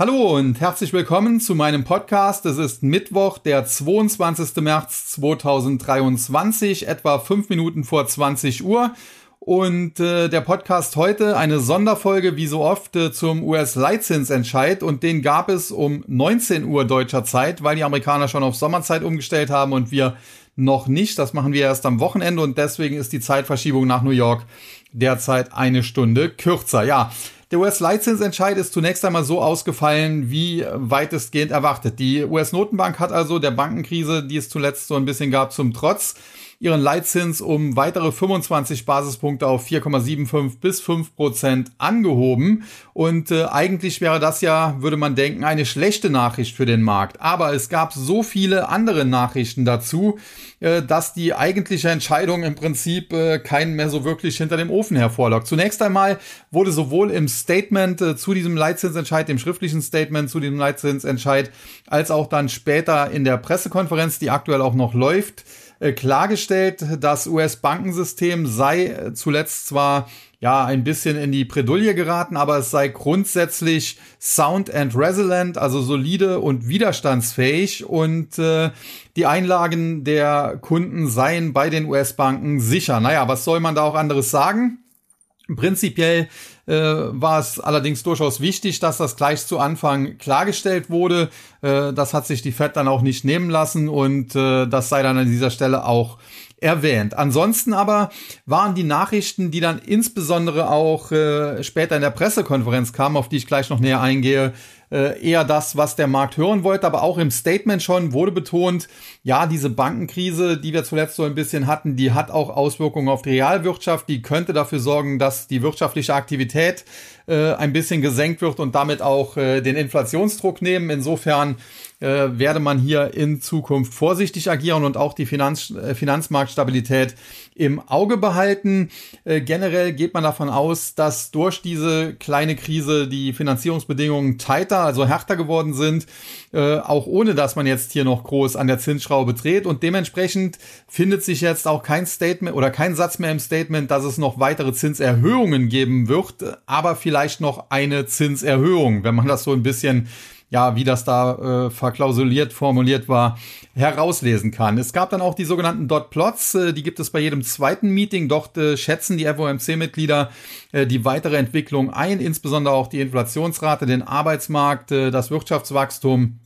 Hallo und herzlich willkommen zu meinem Podcast. Es ist Mittwoch, der 22. März 2023, etwa fünf Minuten vor 20 Uhr. Und äh, der Podcast heute eine Sonderfolge, wie so oft, äh, zum US-Leitzinsentscheid. Und den gab es um 19 Uhr deutscher Zeit, weil die Amerikaner schon auf Sommerzeit umgestellt haben und wir noch nicht. Das machen wir erst am Wochenende und deswegen ist die Zeitverschiebung nach New York derzeit eine Stunde kürzer. Ja, der US-Leitzinsentscheid ist zunächst einmal so ausgefallen, wie weitestgehend erwartet. Die US-Notenbank hat also der Bankenkrise, die es zuletzt so ein bisschen gab, zum Trotz ihren Leitzins um weitere 25 Basispunkte auf 4,75 bis 5 Prozent angehoben. Und äh, eigentlich wäre das ja, würde man denken, eine schlechte Nachricht für den Markt. Aber es gab so viele andere Nachrichten dazu, äh, dass die eigentliche Entscheidung im Prinzip äh, keinen mehr so wirklich hinter dem Ofen hervorlockt. Zunächst einmal wurde sowohl im Statement äh, zu diesem Leitzinsentscheid, dem schriftlichen Statement zu diesem Leitzinsentscheid, als auch dann später in der Pressekonferenz, die aktuell auch noch läuft, klargestellt, das US-Bankensystem sei äh, zuletzt zwar ja ein bisschen in die Bredouille geraten, aber es sei grundsätzlich sound and resilient, also solide und widerstandsfähig und äh, die Einlagen der Kunden seien bei den US-Banken sicher. Naja, was soll man da auch anderes sagen? Prinzipiell äh, war es allerdings durchaus wichtig, dass das gleich zu Anfang klargestellt wurde. Äh, das hat sich die Fed dann auch nicht nehmen lassen und äh, das sei dann an dieser Stelle auch erwähnt. Ansonsten aber waren die Nachrichten, die dann insbesondere auch äh, später in der Pressekonferenz kamen, auf die ich gleich noch näher eingehe, äh, eher das, was der Markt hören wollte. Aber auch im Statement schon wurde betont, ja, diese Bankenkrise, die wir zuletzt so ein bisschen hatten, die hat auch Auswirkungen auf die Realwirtschaft. Die könnte dafür sorgen, dass die wirtschaftliche Aktivität äh, ein bisschen gesenkt wird und damit auch äh, den Inflationsdruck nehmen. Insofern äh, werde man hier in Zukunft vorsichtig agieren und auch die Finanz, äh, Finanzmarktstabilität im Auge behalten. Äh, generell geht man davon aus, dass durch diese kleine Krise die Finanzierungsbedingungen tighter, also härter geworden sind, äh, auch ohne dass man jetzt hier noch groß an der Zinsschraube dreht. Und dementsprechend findet sich jetzt auch kein Statement oder kein Satz mehr im Statement, dass es noch weitere Zinserhöhungen geben wird, aber vielleicht noch eine Zinserhöhung, wenn man das so ein bisschen ja, wie das da äh, verklausuliert, formuliert war, herauslesen kann. Es gab dann auch die sogenannten Dot Plots, äh, die gibt es bei jedem zweiten Meeting. Dort äh, schätzen die FOMC-Mitglieder äh, die weitere Entwicklung ein, insbesondere auch die Inflationsrate, den Arbeitsmarkt, äh, das Wirtschaftswachstum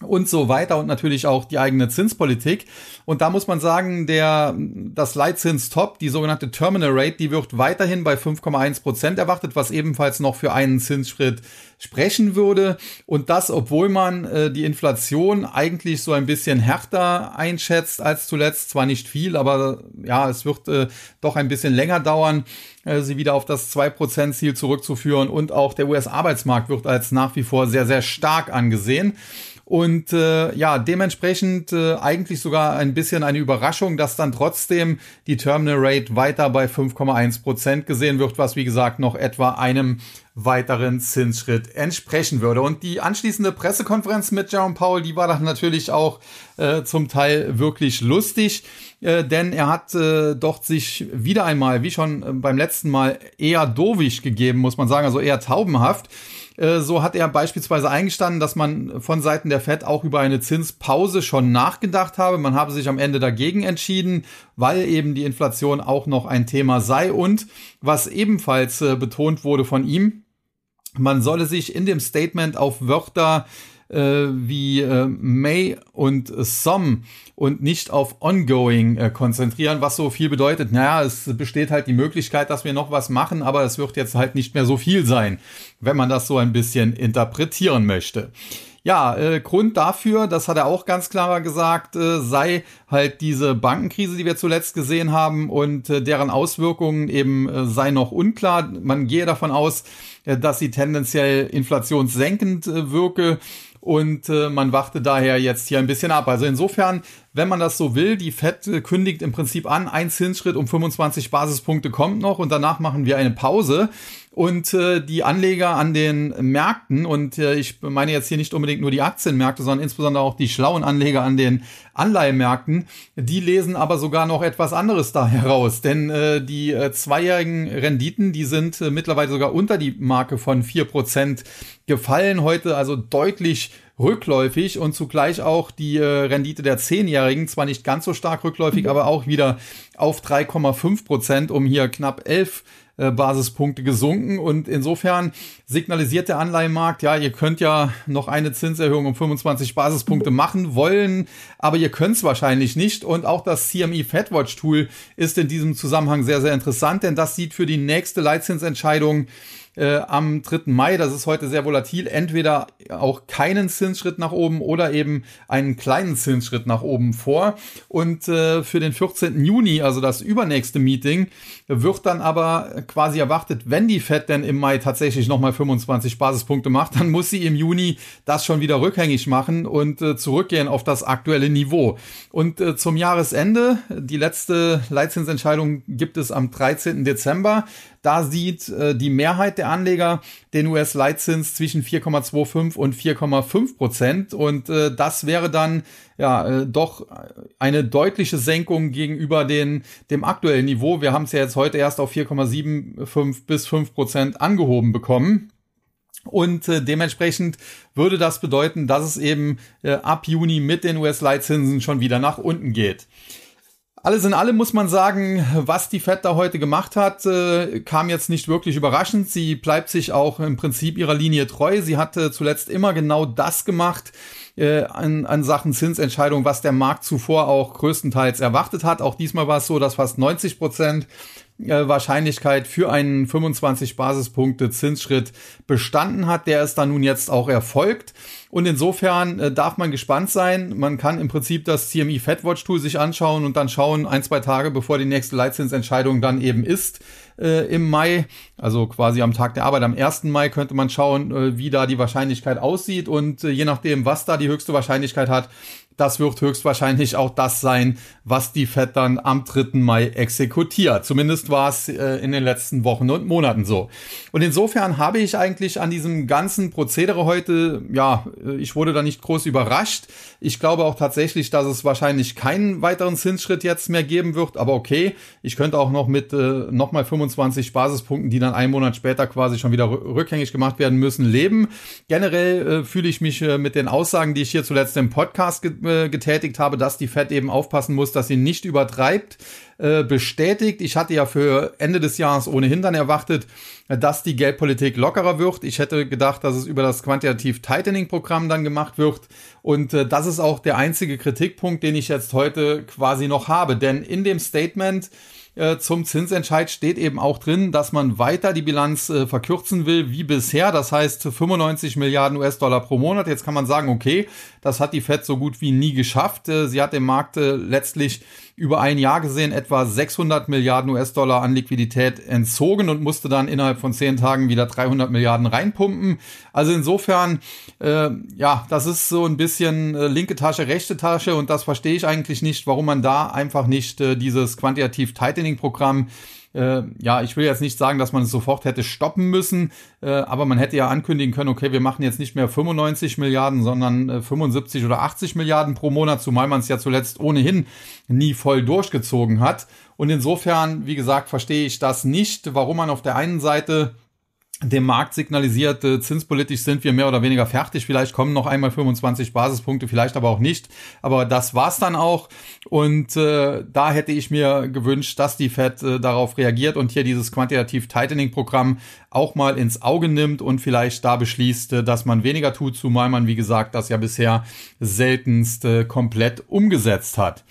und so weiter und natürlich auch die eigene Zinspolitik. Und da muss man sagen, der, das Leitzins-Top, die sogenannte Terminal Rate, die wird weiterhin bei 5,1 Prozent erwartet, was ebenfalls noch für einen Zinsschritt sprechen würde. Und das, obwohl man äh, die Inflation eigentlich so ein bisschen härter einschätzt als zuletzt. Zwar nicht viel, aber ja, es wird äh, doch ein bisschen länger dauern, äh, sie wieder auf das 2%-Ziel zurückzuführen. Und auch der US-Arbeitsmarkt wird als nach wie vor sehr, sehr stark angesehen. Und äh, ja, dementsprechend äh, eigentlich sogar ein bisschen eine Überraschung, dass dann trotzdem die Terminal Rate weiter bei 5,1 Prozent gesehen wird, was wie gesagt noch etwa einem weiteren Zinsschritt entsprechen würde. Und die anschließende Pressekonferenz mit Jerome Powell, die war dann natürlich auch äh, zum Teil wirklich lustig, äh, denn er hat äh, doch sich wieder einmal, wie schon äh, beim letzten Mal, eher dovisch gegeben, muss man sagen, also eher taubenhaft. Äh, so hat er beispielsweise eingestanden, dass man von Seiten der Fed auch über eine Zinspause schon nachgedacht habe. Man habe sich am Ende dagegen entschieden, weil eben die Inflation auch noch ein Thema sei. Und was ebenfalls äh, betont wurde von ihm, man solle sich in dem Statement auf Wörter äh, wie äh, May und Some und nicht auf Ongoing äh, konzentrieren, was so viel bedeutet. Naja, es besteht halt die Möglichkeit, dass wir noch was machen, aber es wird jetzt halt nicht mehr so viel sein, wenn man das so ein bisschen interpretieren möchte. Ja, äh, Grund dafür, das hat er auch ganz klar gesagt, äh, sei halt diese Bankenkrise, die wir zuletzt gesehen haben und äh, deren Auswirkungen eben äh, sei noch unklar. Man gehe davon aus, äh, dass sie tendenziell inflationssenkend äh, wirke und äh, man wachte daher jetzt hier ein bisschen ab. Also insofern, wenn man das so will, die Fed kündigt im Prinzip an, ein Zinsschritt um 25 Basispunkte kommt noch und danach machen wir eine Pause. Und äh, die Anleger an den Märkten, und äh, ich meine jetzt hier nicht unbedingt nur die Aktienmärkte, sondern insbesondere auch die schlauen Anleger an den Anleihemärkten, die lesen aber sogar noch etwas anderes da heraus. Denn äh, die äh, zweijährigen Renditen, die sind äh, mittlerweile sogar unter die Marke von vier Prozent gefallen. Heute also deutlich rückläufig und zugleich auch die äh, Rendite der Zehnjährigen, zwar nicht ganz so stark rückläufig, aber auch wieder auf 3,5 Prozent, um hier knapp 11 äh, Basispunkte gesunken. Und insofern signalisiert der Anleihenmarkt, ja, ihr könnt ja noch eine Zinserhöhung um 25 Basispunkte machen wollen, aber ihr könnt es wahrscheinlich nicht. Und auch das CME Fedwatch Tool ist in diesem Zusammenhang sehr, sehr interessant, denn das sieht für die nächste Leitzinsentscheidung äh, am 3. Mai, das ist heute sehr volatil, entweder auch keinen Zinsschritt nach oben oder eben einen kleinen Zinsschritt nach oben vor. Und äh, für den 14. Juni, also das übernächste Meeting, wird dann aber quasi erwartet, wenn die Fed denn im Mai tatsächlich nochmal 25 Basispunkte macht, dann muss sie im Juni das schon wieder rückgängig machen und äh, zurückgehen auf das aktuelle Niveau. Und äh, zum Jahresende, die letzte Leitzinsentscheidung gibt es am 13. Dezember. Da sieht äh, die Mehrheit der Anleger den US-Leitzins zwischen 4,25 und 4,5 Prozent. Und äh, das wäre dann ja äh, doch eine deutliche Senkung gegenüber den, dem aktuellen Niveau. Wir haben es ja jetzt heute erst auf 4,75 bis 5 Prozent angehoben bekommen. Und äh, dementsprechend würde das bedeuten, dass es eben äh, ab Juni mit den US-Leitzinsen schon wieder nach unten geht. Alles in allem muss man sagen, was die Fed da heute gemacht hat, äh, kam jetzt nicht wirklich überraschend. Sie bleibt sich auch im Prinzip ihrer Linie treu. Sie hatte zuletzt immer genau das gemacht, äh, an, an Sachen Zinsentscheidung, was der Markt zuvor auch größtenteils erwartet hat. Auch diesmal war es so, dass fast 90 Prozent äh, Wahrscheinlichkeit für einen 25 Basispunkte Zinsschritt bestanden hat. Der ist dann nun jetzt auch erfolgt. Und insofern äh, darf man gespannt sein. Man kann im Prinzip das CME Fedwatch Tool sich anschauen und dann schauen, ein, zwei Tage bevor die nächste Leitzinsentscheidung dann eben ist äh, im Mai, also quasi am Tag der Arbeit, am 1. Mai könnte man schauen, äh, wie da die Wahrscheinlichkeit aussieht und äh, je nachdem, was da die höchste Wahrscheinlichkeit hat, das wird höchstwahrscheinlich auch das sein, was die Fed dann am 3. Mai exekutiert. Zumindest war es äh, in den letzten Wochen und Monaten so. Und insofern habe ich eigentlich an diesem ganzen Prozedere heute, ja, äh, ich wurde da nicht groß überrascht. Ich glaube auch tatsächlich, dass es wahrscheinlich keinen weiteren Zinsschritt jetzt mehr geben wird. Aber okay, ich könnte auch noch mit äh, nochmal 25 Basispunkten, die dann einen Monat später quasi schon wieder rückgängig gemacht werden müssen, leben. Generell äh, fühle ich mich äh, mit den Aussagen, die ich hier zuletzt im Podcast äh, getätigt habe, dass die Fed eben aufpassen muss, dass sie nicht übertreibt, äh, bestätigt. Ich hatte ja für Ende des Jahres ohnehin dann erwartet, dass die Geldpolitik lockerer wird. Ich hätte gedacht, dass es über das Quantitative Tightening Programm dann gemacht wird. Und äh, das ist auch der einzige Kritikpunkt, den ich jetzt heute quasi noch habe. Denn in dem Statement äh, zum Zinsentscheid steht eben auch drin, dass man weiter die Bilanz äh, verkürzen will wie bisher. Das heißt 95 Milliarden US-Dollar pro Monat. Jetzt kann man sagen, okay, das hat die Fed so gut wie nie geschafft. Äh, sie hat dem Markt äh, letztlich über ein Jahr gesehen etwa 600 Milliarden US-Dollar an Liquidität entzogen und musste dann innerhalb von zehn Tagen wieder 300 Milliarden reinpumpen. Also insofern, äh, ja, das ist so ein bisschen äh, linke Tasche, rechte Tasche und das verstehe ich eigentlich nicht, warum man da einfach nicht äh, dieses Quantitativ Tightening Programm äh, ja, ich will jetzt nicht sagen, dass man es sofort hätte stoppen müssen, äh, aber man hätte ja ankündigen können, okay, wir machen jetzt nicht mehr 95 Milliarden, sondern äh, 75 oder 80 Milliarden pro Monat, zumal man es ja zuletzt ohnehin nie voll durchgezogen hat. Und insofern, wie gesagt, verstehe ich das nicht, warum man auf der einen Seite dem Markt signalisiert, äh, zinspolitisch sind wir mehr oder weniger fertig. Vielleicht kommen noch einmal 25 Basispunkte, vielleicht aber auch nicht. Aber das war's dann auch. Und äh, da hätte ich mir gewünscht, dass die Fed äh, darauf reagiert und hier dieses Quantitativ Tightening Programm auch mal ins Auge nimmt und vielleicht da beschließt, äh, dass man weniger tut, zumal man, wie gesagt, das ja bisher seltenst äh, komplett umgesetzt hat.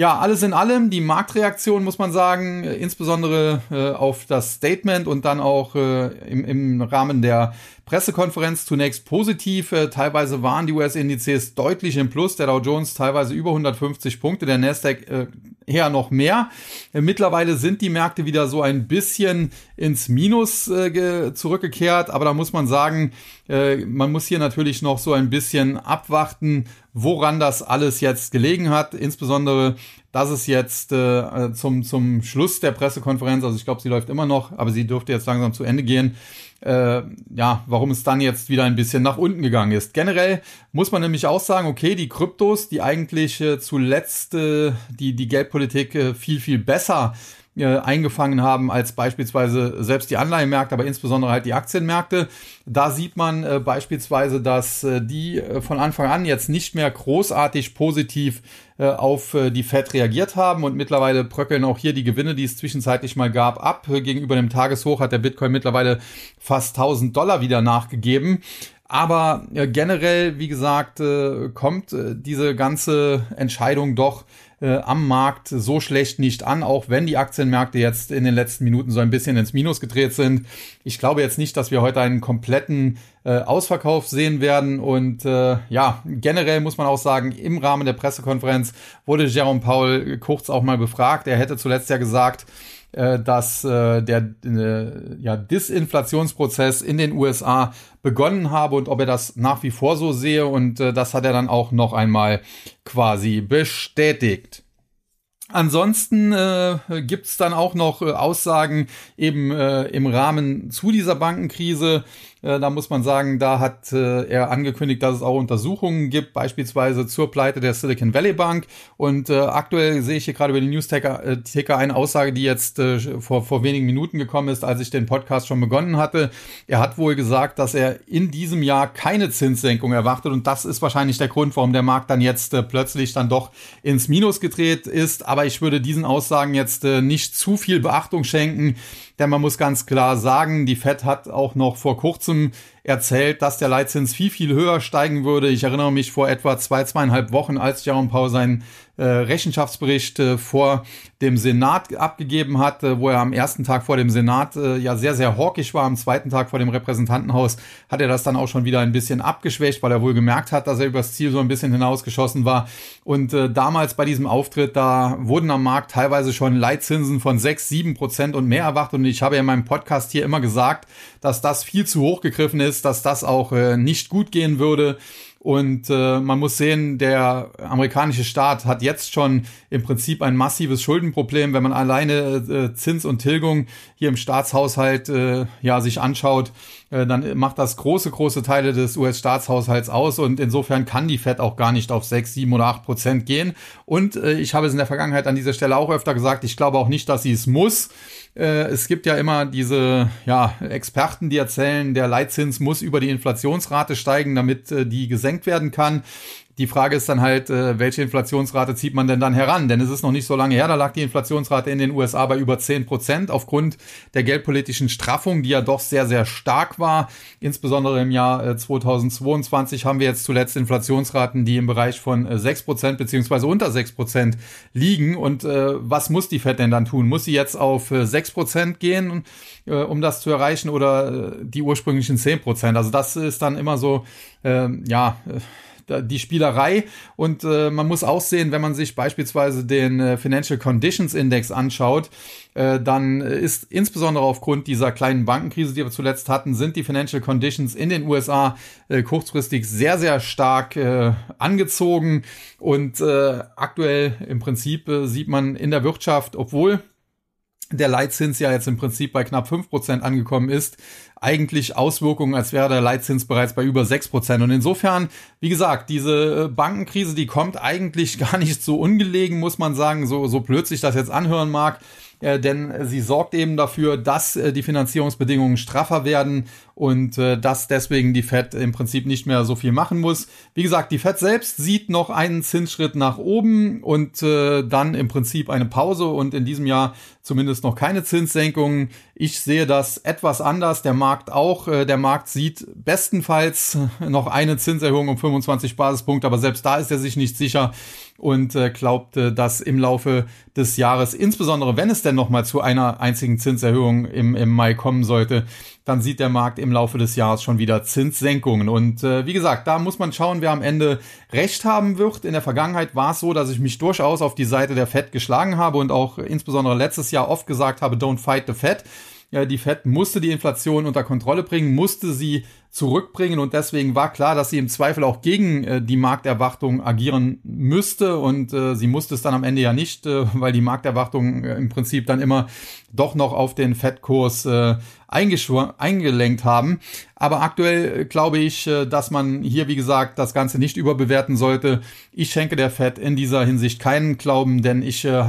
Ja, alles in allem, die Marktreaktion muss man sagen, äh, insbesondere äh, auf das Statement und dann auch äh, im, im Rahmen der Pressekonferenz zunächst positiv. Äh, teilweise waren die US-Indizes deutlich im Plus, der Dow Jones teilweise über 150 Punkte, der Nasdaq äh, eher noch mehr. Äh, mittlerweile sind die Märkte wieder so ein bisschen ins Minus äh, zurückgekehrt. Aber da muss man sagen, äh, man muss hier natürlich noch so ein bisschen abwarten, woran das alles jetzt gelegen hat. Insbesondere, dass es jetzt äh, zum, zum Schluss der Pressekonferenz, also ich glaube, sie läuft immer noch, aber sie dürfte jetzt langsam zu Ende gehen, äh, ja, warum es dann jetzt wieder ein bisschen nach unten gegangen ist. Generell muss man nämlich auch sagen, okay, die Kryptos, die eigentlich äh, zuletzt äh, die, die Geldpolitik äh, viel, viel besser äh, eingefangen haben als beispielsweise selbst die Anleihenmärkte, aber insbesondere halt die Aktienmärkte. Da sieht man äh, beispielsweise, dass äh, die äh, von Anfang an jetzt nicht mehr großartig positiv äh, auf äh, die Fed reagiert haben und mittlerweile bröckeln auch hier die Gewinne, die es zwischenzeitlich mal gab, ab. Gegenüber dem Tageshoch hat der Bitcoin mittlerweile fast 1000 Dollar wieder nachgegeben. Aber generell, wie gesagt, kommt diese ganze Entscheidung doch äh, am Markt so schlecht nicht an, auch wenn die Aktienmärkte jetzt in den letzten Minuten so ein bisschen ins Minus gedreht sind. Ich glaube jetzt nicht, dass wir heute einen kompletten äh, Ausverkauf sehen werden. Und äh, ja, generell muss man auch sagen, im Rahmen der Pressekonferenz wurde Jerome Paul kurz auch mal befragt. Er hätte zuletzt ja gesagt, dass äh, der äh, ja, Disinflationsprozess in den USA begonnen habe und ob er das nach wie vor so sehe. Und äh, das hat er dann auch noch einmal quasi bestätigt. Ansonsten äh, gibt dann auch noch äh, Aussagen eben äh, im Rahmen zu dieser Bankenkrise. Äh, da muss man sagen, da hat äh, er angekündigt, dass es auch Untersuchungen gibt, beispielsweise zur Pleite der Silicon Valley Bank. Und äh, aktuell sehe ich hier gerade über die News-Ticker äh, eine Aussage, die jetzt äh, vor, vor wenigen Minuten gekommen ist, als ich den Podcast schon begonnen hatte. Er hat wohl gesagt, dass er in diesem Jahr keine Zinssenkung erwartet. Und das ist wahrscheinlich der Grund, warum der Markt dann jetzt äh, plötzlich dann doch ins Minus gedreht ist. Aber ich würde diesen Aussagen jetzt äh, nicht zu viel Beachtung schenken. Denn man muss ganz klar sagen, die Fed hat auch noch vor kurzem erzählt, dass der Leitzins viel, viel höher steigen würde. Ich erinnere mich vor etwa zwei, zweieinhalb Wochen, als Jerome Powell seinen äh, Rechenschaftsbericht äh, vor dem Senat abgegeben hat, äh, wo er am ersten Tag vor dem Senat äh, ja sehr, sehr hawkisch war. Am zweiten Tag vor dem Repräsentantenhaus hat er das dann auch schon wieder ein bisschen abgeschwächt, weil er wohl gemerkt hat, dass er übers Ziel so ein bisschen hinausgeschossen war. Und äh, damals bei diesem Auftritt, da wurden am Markt teilweise schon Leitzinsen von sechs, sieben Prozent und mehr erwartet. Und ich habe ja in meinem Podcast hier immer gesagt, dass das viel zu hoch gegriffen ist, dass das auch äh, nicht gut gehen würde. Und äh, man muss sehen, der amerikanische Staat hat jetzt schon im Prinzip ein massives Schuldenproblem, wenn man alleine äh, Zins und Tilgung hier im Staatshaushalt äh, ja sich anschaut äh, dann macht das große, große Teile des US-Staatshaushalts aus und insofern kann die Fed auch gar nicht auf 6, 7 oder 8 Prozent gehen. Und äh, ich habe es in der Vergangenheit an dieser Stelle auch öfter gesagt, ich glaube auch nicht, dass sie es muss. Äh, es gibt ja immer diese ja, Experten, die erzählen, der Leitzins muss über die Inflationsrate steigen, damit äh, die gesenkt werden kann. Die Frage ist dann halt, äh, welche Inflationsrate zieht man denn dann heran? Denn es ist noch nicht so lange her, da lag die Inflationsrate in den USA bei über 10 Prozent aufgrund der geldpolitischen Straffung, die ja doch sehr, sehr stark war. Insbesondere im Jahr äh, 2022 haben wir jetzt zuletzt Inflationsraten, die im Bereich von äh, 6 Prozent beziehungsweise unter 6 Prozent liegen. Und äh, was muss die Fed denn dann tun? Muss sie jetzt auf äh, 6 Prozent gehen, äh, um das zu erreichen oder äh, die ursprünglichen 10 Prozent? Also das ist dann immer so, äh, ja, äh, die Spielerei. Und äh, man muss auch sehen, wenn man sich beispielsweise den äh, Financial Conditions Index anschaut, äh, dann ist insbesondere aufgrund dieser kleinen Bankenkrise, die wir zuletzt hatten, sind die Financial Conditions in den USA äh, kurzfristig sehr, sehr stark äh, angezogen. Und äh, aktuell im Prinzip äh, sieht man in der Wirtschaft, obwohl der Leitzins ja jetzt im Prinzip bei knapp fünf Prozent angekommen ist, eigentlich Auswirkungen, als wäre der Leitzins bereits bei über sechs Prozent. Und insofern, wie gesagt, diese äh, Bankenkrise, die kommt eigentlich gar nicht so ungelegen, muss man sagen, so, so blöd sich das jetzt anhören mag. Äh, denn sie sorgt eben dafür, dass äh, die Finanzierungsbedingungen straffer werden und äh, dass deswegen die Fed im Prinzip nicht mehr so viel machen muss. Wie gesagt, die Fed selbst sieht noch einen Zinsschritt nach oben und dann im Prinzip eine Pause und in diesem Jahr zumindest noch keine Zinssenkungen. Ich sehe das etwas anders, der Markt auch. Der Markt sieht bestenfalls noch eine Zinserhöhung um 25 Basispunkte, aber selbst da ist er sich nicht sicher und äh, glaubt, äh, dass im Laufe des Jahres, insbesondere wenn es denn nochmal zu einer einzigen Zinserhöhung im, im Mai kommen sollte, dann sieht der Markt im Laufe des Jahres schon wieder Zinssenkungen. Und äh, wie gesagt, da muss man schauen, wer am Ende recht haben wird. In der Vergangenheit war es so, dass ich mich durchaus auf die Seite der Fed geschlagen habe und auch insbesondere letztes Jahr oft gesagt habe, don't fight the Fed. Ja, die Fed musste die Inflation unter Kontrolle bringen, musste sie zurückbringen. Und deswegen war klar, dass sie im Zweifel auch gegen äh, die Markterwartung agieren müsste. Und äh, sie musste es dann am Ende ja nicht, äh, weil die Markterwartung äh, im Prinzip dann immer doch noch auf den Fed-Kurs äh, eingelenkt haben. Aber aktuell äh, glaube ich, äh, dass man hier, wie gesagt, das Ganze nicht überbewerten sollte. Ich schenke der Fed in dieser Hinsicht keinen Glauben, denn ich äh,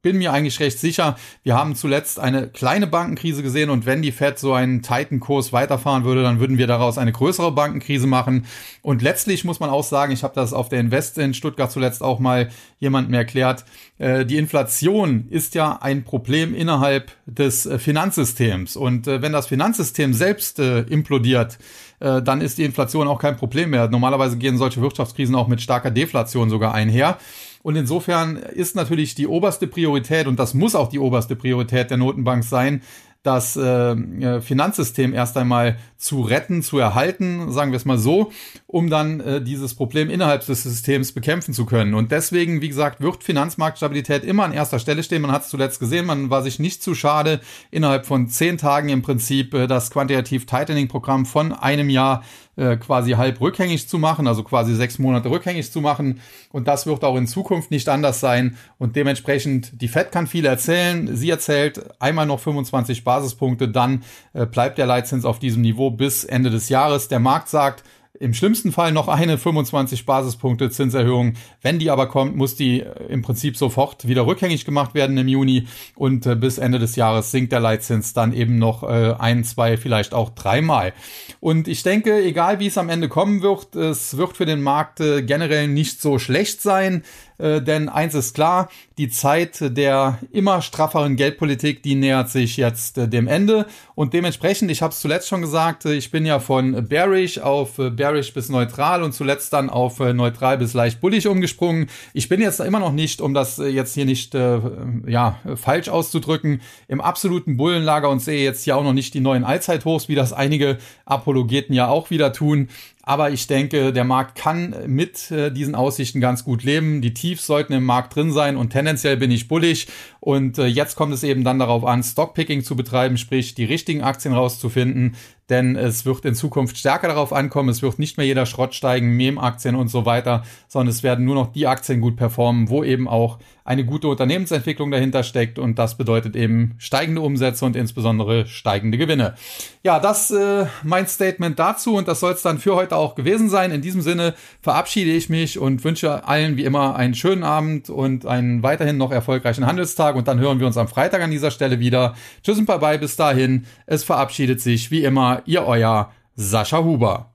bin mir eigentlich recht sicher, wir haben zuletzt eine kleine Bankenkrise gesehen und wenn die Fed so einen Titan-Kurs weiterfahren würde, dann würden wir daraus eine größere Bankenkrise machen. Und letztlich muss man auch sagen, ich habe das auf der Invest in Stuttgart zuletzt auch mal jemandem erklärt, die Inflation ist ja ein Problem innerhalb des Finanzsystems. Und wenn das Finanzsystem selbst implodiert, äh, dann ist die Inflation auch kein Problem mehr. Normalerweise gehen solche Wirtschaftskrisen auch mit starker Deflation sogar einher. Und insofern ist natürlich die oberste Priorität, und das muss auch die oberste Priorität der Notenbank sein, das äh, Finanzsystem erst einmal zu retten, zu erhalten, sagen wir es mal so, um dann äh, dieses Problem innerhalb des Systems bekämpfen zu können. Und deswegen, wie gesagt, wird Finanzmarktstabilität immer an erster Stelle stehen. Man hat es zuletzt gesehen, man war sich nicht zu schade, innerhalb von zehn Tagen im Prinzip äh, das Quantitative Tightening Programm von einem Jahr äh, quasi halb rückgängig zu machen, also quasi sechs Monate rückgängig zu machen. Und das wird auch in Zukunft nicht anders sein. Und dementsprechend, die Fed kann viel erzählen. Sie erzählt einmal noch 25 Basispunkte, dann äh, bleibt der Leitzins auf diesem Niveau bis Ende des Jahres. Der Markt sagt, im schlimmsten Fall noch eine 25 Basispunkte Zinserhöhung. Wenn die aber kommt, muss die äh, im Prinzip sofort wieder rückgängig gemacht werden im Juni und äh, bis Ende des Jahres sinkt der Leitzins dann eben noch äh, ein, zwei, vielleicht auch dreimal. Und ich denke, egal wie es am Ende kommen wird, es wird für den Markt äh, generell nicht so schlecht sein. Äh, denn eins ist klar, die Zeit der immer strafferen Geldpolitik, die nähert sich jetzt äh, dem Ende. Und dementsprechend, ich habe es zuletzt schon gesagt, äh, ich bin ja von bearish auf äh, bearish bis neutral und zuletzt dann auf neutral bis leicht bullig umgesprungen. Ich bin jetzt immer noch nicht, um das jetzt hier nicht ja, falsch auszudrücken, im absoluten Bullenlager und sehe jetzt hier auch noch nicht die neuen Allzeithochs, wie das einige Apologeten ja auch wieder tun. Aber ich denke, der Markt kann mit äh, diesen Aussichten ganz gut leben. Die Tiefs sollten im Markt drin sein und tendenziell bin ich bullig. Und äh, jetzt kommt es eben dann darauf an, Stockpicking zu betreiben, sprich die richtigen Aktien rauszufinden, denn es wird in Zukunft stärker darauf ankommen. Es wird nicht mehr jeder Schrott steigen, Mem-Aktien und so weiter, sondern es werden nur noch die Aktien gut performen, wo eben auch eine gute Unternehmensentwicklung dahinter steckt und das bedeutet eben steigende Umsätze und insbesondere steigende Gewinne. Ja, das äh, mein Statement dazu und das soll es dann für heute auch gewesen sein. In diesem Sinne verabschiede ich mich und wünsche allen wie immer einen schönen Abend und einen weiterhin noch erfolgreichen Handelstag und dann hören wir uns am Freitag an dieser Stelle wieder. Tschüss und bye bye bis dahin. Es verabschiedet sich wie immer ihr euer Sascha Huber.